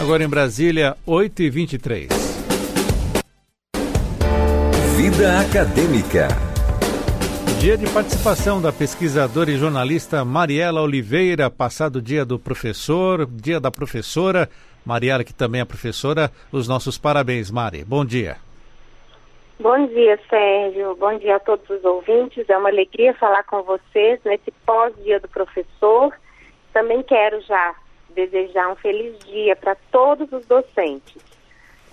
Agora em Brasília, 8h23. Vida Acadêmica. Dia de participação da pesquisadora e jornalista Mariela Oliveira, passado dia do professor, dia da professora. Mariela, que também é professora, os nossos parabéns, Mari. Bom dia. Bom dia, Sérgio. Bom dia a todos os ouvintes. É uma alegria falar com vocês nesse pós-dia do professor. Também quero já desejar um feliz dia para todos os docentes,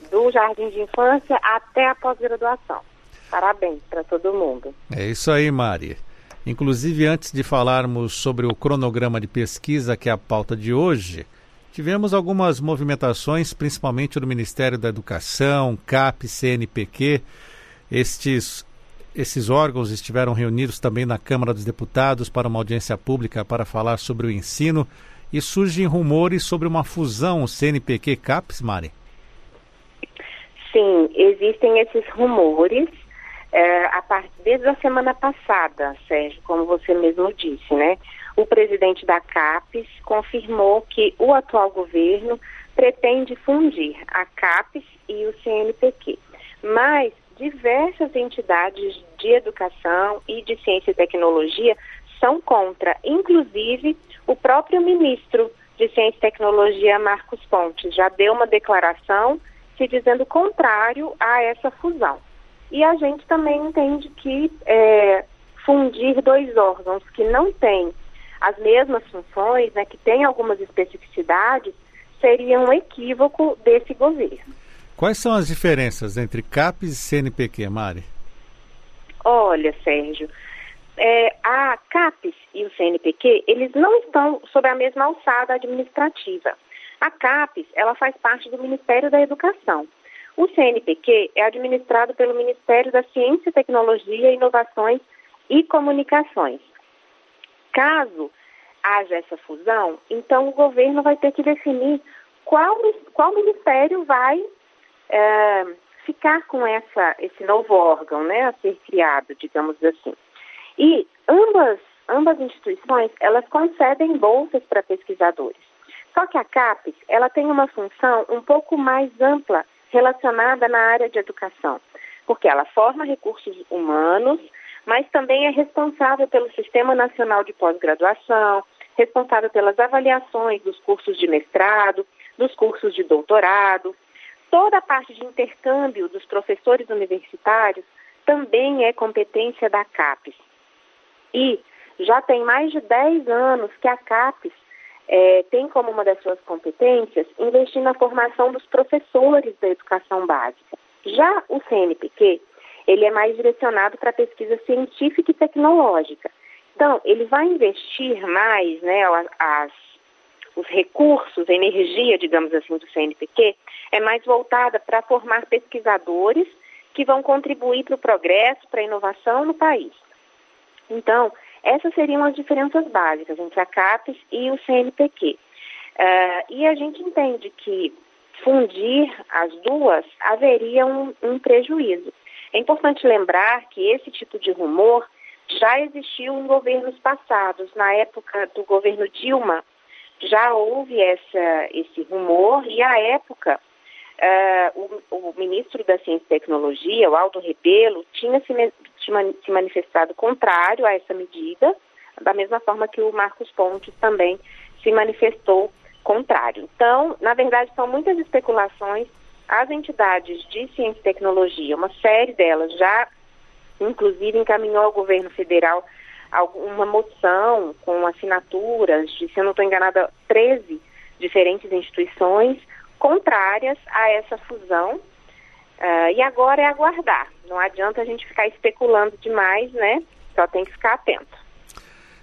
do jardim de infância até a pós-graduação. Parabéns para todo mundo. É isso aí, Mari. Inclusive, antes de falarmos sobre o cronograma de pesquisa, que é a pauta de hoje, tivemos algumas movimentações, principalmente do Ministério da Educação, CAP, CNPq. Estes, esses órgãos estiveram reunidos também na Câmara dos Deputados para uma audiência pública para falar sobre o ensino e surgem rumores sobre uma fusão CNPq-CAPES, Mari? Sim, existem esses rumores é, a part... desde a semana passada, Sérgio, como você mesmo disse, né? O presidente da CAPES confirmou que o atual governo pretende fundir a CAPES e o CNPq. Mas diversas entidades de educação e de ciência e tecnologia são contra, inclusive o próprio ministro de Ciência e Tecnologia, Marcos Pontes, já deu uma declaração se dizendo contrário a essa fusão. E a gente também entende que é, fundir dois órgãos que não têm as mesmas funções, né, que têm algumas especificidades, seria um equívoco desse governo. Quais são as diferenças entre CAPES e CNPq, Mari? Olha, Sérgio, é, a CAPES e o CNPq, eles não estão sob a mesma alçada administrativa. A CAPES, ela faz parte do Ministério da Educação. O CNPq é administrado pelo Ministério da Ciência, Tecnologia, Inovações e Comunicações. Caso haja essa fusão, então o governo vai ter que definir qual, qual ministério vai é, ficar com essa, esse novo órgão né, a ser criado, digamos assim. E ambas, ambas instituições, elas concedem bolsas para pesquisadores. Só que a CAPES, ela tem uma função um pouco mais ampla relacionada na área de educação, porque ela forma recursos humanos, mas também é responsável pelo Sistema Nacional de Pós-Graduação, responsável pelas avaliações dos cursos de mestrado, dos cursos de doutorado. Toda a parte de intercâmbio dos professores universitários também é competência da CAPES. E já tem mais de 10 anos que a CAPES é, tem como uma das suas competências investir na formação dos professores da educação básica. Já o CNPq, ele é mais direcionado para pesquisa científica e tecnológica. Então, ele vai investir mais, né, as, os recursos, a energia, digamos assim, do CNPq, é mais voltada para formar pesquisadores que vão contribuir para o progresso, para a inovação no país. Então, essas seriam as diferenças básicas entre a CAPES e o CNPq. Uh, eh, e a gente entende que fundir as duas haveria um, um prejuízo. É importante lembrar que esse tipo de rumor já existiu em governos passados. Na época do governo Dilma, já houve essa, esse rumor e, à época, uh, o, o, ministro da Ciência e Tecnologia, o Aldo Rebelo, tinha se, se manifestado contrário a essa medida, da mesma forma que o Marcos Pontes também se manifestou contrário. Então, na verdade, são muitas especulações. As entidades de ciência e tecnologia, uma série delas já, inclusive, encaminhou ao governo federal uma moção com assinaturas de, se eu não estou enganada, 13 diferentes instituições contrárias a essa fusão Uh, e agora é aguardar. Não adianta a gente ficar especulando demais, né? Só tem que ficar atento.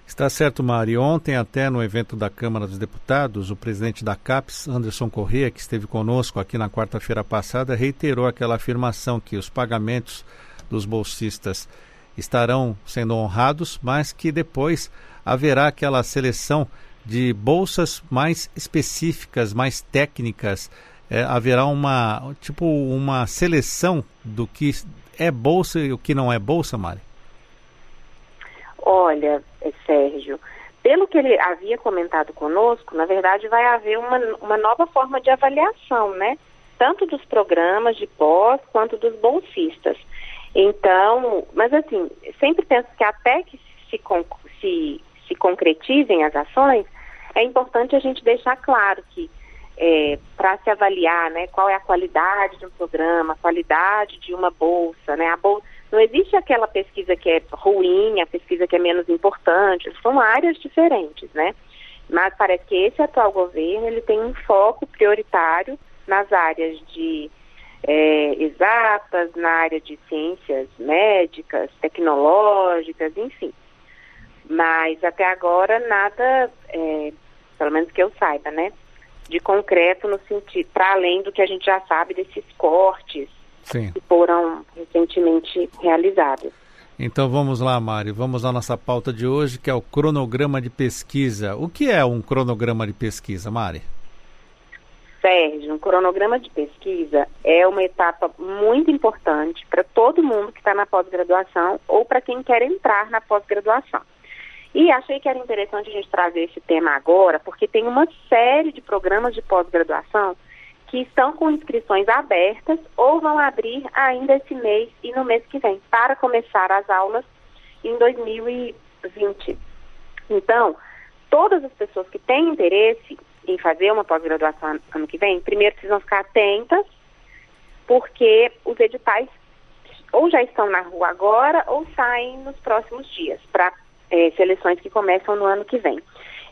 Está certo, Mari. Ontem, até no evento da Câmara dos Deputados, o presidente da CAPES, Anderson Corrêa, que esteve conosco aqui na quarta-feira passada, reiterou aquela afirmação que os pagamentos dos bolsistas estarão sendo honrados, mas que depois haverá aquela seleção de bolsas mais específicas, mais técnicas, é, haverá uma tipo uma seleção do que é bolsa e o que não é bolsa, Mari? Olha, Sérgio, pelo que ele havia comentado conosco, na verdade vai haver uma, uma nova forma de avaliação, né? Tanto dos programas de pós quanto dos bolsistas. Então, mas assim, sempre penso que até que se, se, se concretizem as ações, é importante a gente deixar claro que é, para se avaliar né, qual é a qualidade de um programa, a qualidade de uma bolsa, né? A bolsa, não existe aquela pesquisa que é ruim, a pesquisa que é menos importante, são áreas diferentes, né? Mas parece que esse atual governo ele tem um foco prioritário nas áreas de é, exatas, na área de ciências médicas, tecnológicas, enfim. Mas até agora nada, é, pelo menos que eu saiba, né? De concreto no sentido, para além do que a gente já sabe desses cortes Sim. que foram recentemente realizados. Então vamos lá, Mari, vamos à nossa pauta de hoje, que é o cronograma de pesquisa. O que é um cronograma de pesquisa, Mari? Sérgio, um cronograma de pesquisa é uma etapa muito importante para todo mundo que está na pós-graduação ou para quem quer entrar na pós-graduação. E achei que era interessante a gente trazer esse tema agora, porque tem uma série de programas de pós-graduação que estão com inscrições abertas ou vão abrir ainda esse mês e no mês que vem, para começar as aulas em 2020. Então, todas as pessoas que têm interesse em fazer uma pós-graduação ano que vem, primeiro precisam ficar atentas, porque os editais ou já estão na rua agora ou saem nos próximos dias para é, seleções que começam no ano que vem.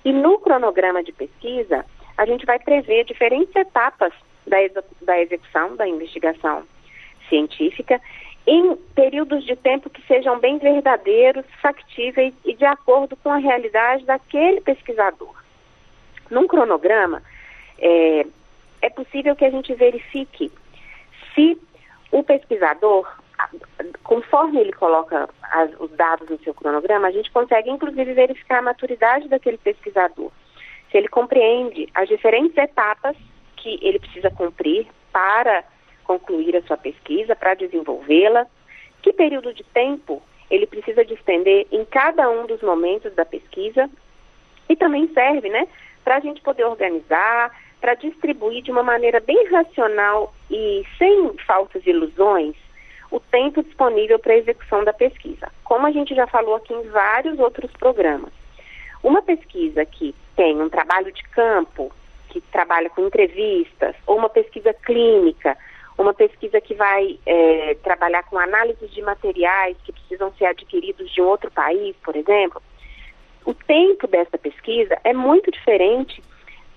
E no cronograma de pesquisa, a gente vai prever diferentes etapas da, da execução da investigação científica em períodos de tempo que sejam bem verdadeiros, factíveis e de acordo com a realidade daquele pesquisador. Num cronograma, é, é possível que a gente verifique se o pesquisador, conforme ele coloca as, os dados no seu cronograma, a gente consegue inclusive verificar a maturidade daquele pesquisador. Se ele compreende as diferentes etapas que ele precisa cumprir para concluir a sua pesquisa, para desenvolvê-la, que período de tempo ele precisa despender em cada um dos momentos da pesquisa e também serve, né, para a gente poder organizar, para distribuir de uma maneira bem racional e sem falsas ilusões o tempo disponível para a execução da pesquisa. Como a gente já falou aqui em vários outros programas. Uma pesquisa que tem um trabalho de campo, que trabalha com entrevistas, ou uma pesquisa clínica, uma pesquisa que vai é, trabalhar com análise de materiais que precisam ser adquiridos de um outro país, por exemplo, o tempo dessa pesquisa é muito diferente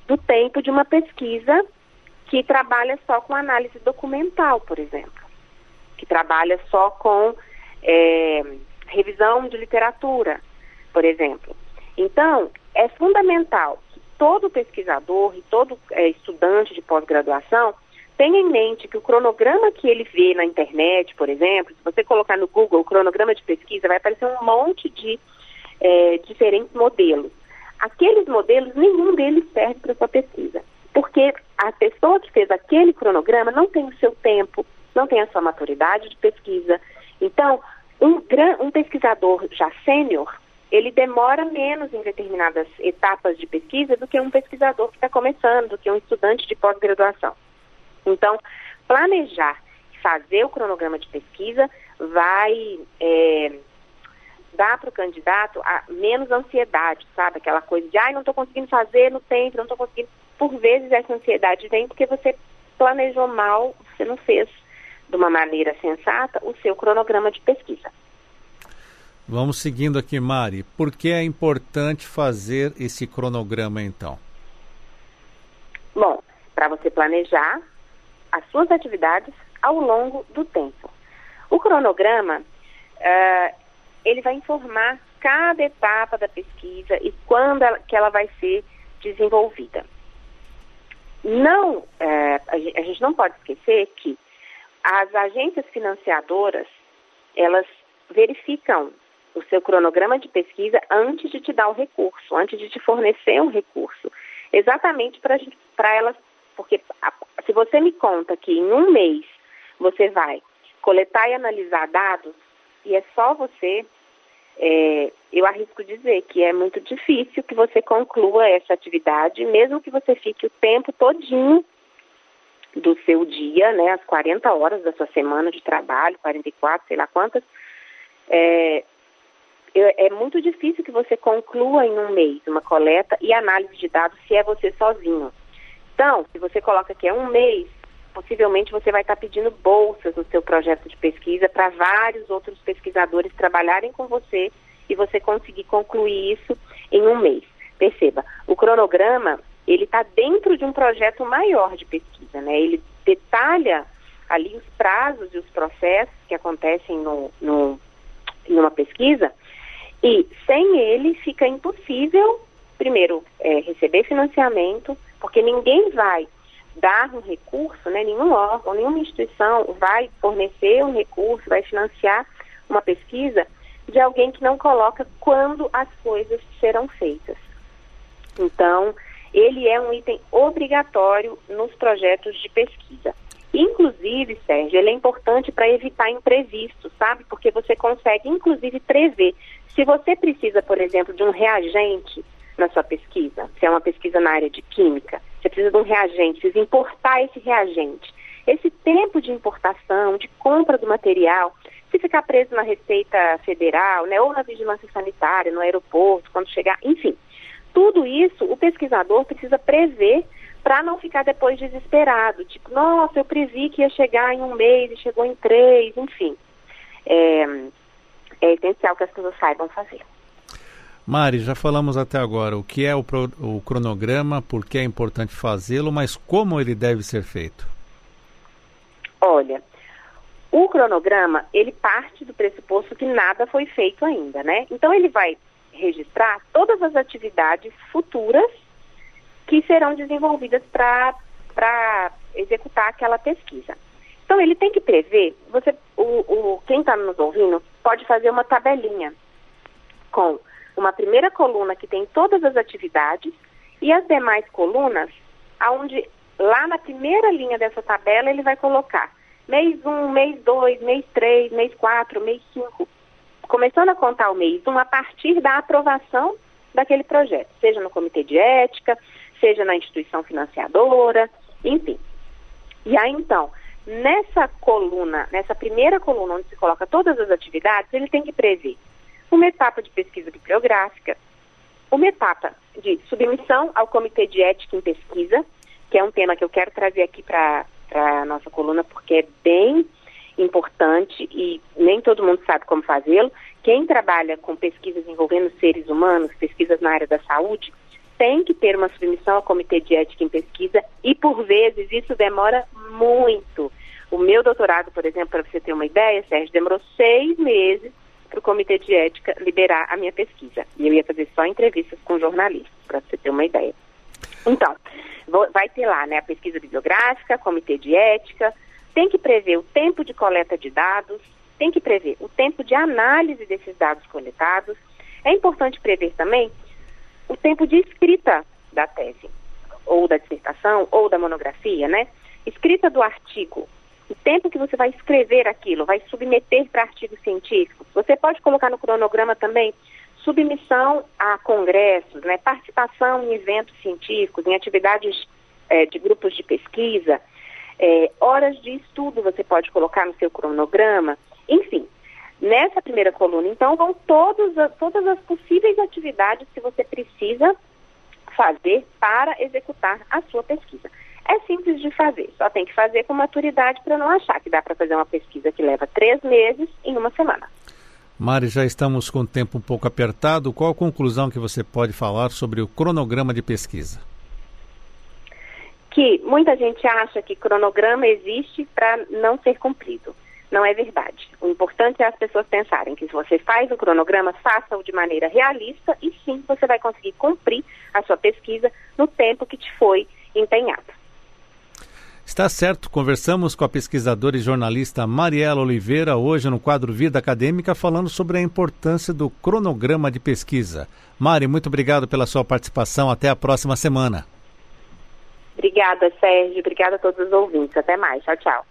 do tempo de uma pesquisa que trabalha só com análise documental, por exemplo, que trabalha só com é, revisão de literatura, por exemplo. Então, é fundamental que todo pesquisador e todo é, estudante de pós-graduação tenha em mente que o cronograma que ele vê na internet, por exemplo, se você colocar no Google o cronograma de pesquisa, vai aparecer um monte de é, diferentes modelos. Aqueles modelos, nenhum deles serve para sua pesquisa, porque a pessoa que fez aquele cronograma não tem o seu tempo, não tem a sua maturidade de pesquisa. Então, um, um pesquisador já sênior, ele demora menos em determinadas etapas de pesquisa do que um pesquisador que está começando, do que um estudante de pós-graduação. Então, planejar, fazer o cronograma de pesquisa vai é, dá para o candidato menos ansiedade, sabe? Aquela coisa de, ai, não estou conseguindo fazer no tempo, não estou conseguindo. Por vezes essa ansiedade vem porque você planejou mal, você não fez de uma maneira sensata o seu cronograma de pesquisa. Vamos seguindo aqui, Mari. Por que é importante fazer esse cronograma, então? Bom, para você planejar as suas atividades ao longo do tempo. O cronograma uh, ele vai informar cada etapa da pesquisa e quando ela, que ela vai ser desenvolvida. Não, é, a gente não pode esquecer que as agências financiadoras, elas verificam o seu cronograma de pesquisa antes de te dar o recurso, antes de te fornecer um recurso. Exatamente para elas, porque se você me conta que em um mês você vai coletar e analisar dados, e é só você, é, eu arrisco dizer que é muito difícil que você conclua essa atividade, mesmo que você fique o tempo todinho do seu dia, né, as 40 horas da sua semana de trabalho, 44, sei lá quantas, é, é muito difícil que você conclua em um mês uma coleta e análise de dados se é você sozinho. Então, se você coloca que é um mês, possivelmente você vai estar pedindo bolsas no seu projeto de pesquisa para vários outros pesquisadores trabalharem com você e você conseguir concluir isso em um mês. Perceba, o cronograma ele está dentro de um projeto maior de pesquisa, né? Ele detalha ali os prazos e os processos que acontecem no, no, numa pesquisa e sem ele fica impossível, primeiro, é, receber financiamento, porque ninguém vai dar um recurso, né, nenhum órgão, nenhuma instituição vai fornecer um recurso, vai financiar uma pesquisa de alguém que não coloca quando as coisas serão feitas. Então, ele é um item obrigatório nos projetos de pesquisa. Inclusive, Sérgio, ele é importante para evitar imprevistos, sabe? Porque você consegue, inclusive, prever. Se você precisa, por exemplo, de um reagente na sua pesquisa, se é uma pesquisa na área de química, você precisa de um reagente, precisa importar esse reagente. Esse tempo de importação, de compra do material, se ficar preso na Receita Federal, né, ou na vigilância sanitária, no aeroporto, quando chegar, enfim, tudo isso o pesquisador precisa prever para não ficar depois desesperado, tipo, nossa, eu previ que ia chegar em um mês e chegou em três, enfim. É, é essencial que as pessoas saibam fazer. Mari, já falamos até agora o que é o, pro, o cronograma, por que é importante fazê-lo, mas como ele deve ser feito? Olha, o cronograma, ele parte do pressuposto que nada foi feito ainda, né? Então ele vai registrar todas as atividades futuras que serão desenvolvidas para executar aquela pesquisa. Então ele tem que prever, você, o, o quem está nos ouvindo pode fazer uma tabelinha com uma primeira coluna que tem todas as atividades e as demais colunas, aonde lá na primeira linha dessa tabela ele vai colocar mês 1, um, mês 2, mês 3, mês 4, mês 5, começando a contar o mês 1 um, a partir da aprovação daquele projeto, seja no comitê de ética, seja na instituição financiadora, enfim. E aí então, nessa coluna, nessa primeira coluna onde se coloca todas as atividades, ele tem que prever uma etapa de pesquisa bibliográfica, uma etapa de submissão ao Comitê de Ética em Pesquisa, que é um tema que eu quero trazer aqui para a nossa coluna, porque é bem importante e nem todo mundo sabe como fazê-lo. Quem trabalha com pesquisas envolvendo seres humanos, pesquisas na área da saúde, tem que ter uma submissão ao Comitê de Ética em Pesquisa e, por vezes, isso demora muito. O meu doutorado, por exemplo, para você ter uma ideia, Sérgio, demorou seis meses para o Comitê de Ética liberar a minha pesquisa. E eu ia fazer só entrevistas com jornalistas, para você ter uma ideia. Então, vou, vai ter lá né, a pesquisa bibliográfica, Comitê de Ética, tem que prever o tempo de coleta de dados, tem que prever o tempo de análise desses dados coletados. É importante prever também o tempo de escrita da tese, ou da dissertação, ou da monografia, né? Escrita do artigo, o tempo que você vai escrever aquilo, vai submeter para artigos científicos. Você pode colocar no cronograma também submissão a congressos, né, participação em eventos científicos, em atividades é, de grupos de pesquisa, é, horas de estudo você pode colocar no seu cronograma, enfim. Nessa primeira coluna, então, vão todos, todas as possíveis atividades que você precisa fazer para executar a sua pesquisa. É simples de fazer, só tem que fazer com maturidade para não achar que dá para fazer uma pesquisa que leva três meses em uma semana. Mari, já estamos com o tempo um pouco apertado. Qual a conclusão que você pode falar sobre o cronograma de pesquisa? Que muita gente acha que cronograma existe para não ser cumprido. Não é verdade. O importante é as pessoas pensarem que se você faz o cronograma, faça-o de maneira realista e sim você vai conseguir cumprir a sua pesquisa no tempo que te foi empenhado. Está certo, conversamos com a pesquisadora e jornalista Mariela Oliveira hoje no quadro Vida Acadêmica falando sobre a importância do cronograma de pesquisa. Mari, muito obrigado pela sua participação. Até a próxima semana. Obrigada, Sérgio. Obrigada a todos os ouvintes. Até mais. Tchau, tchau.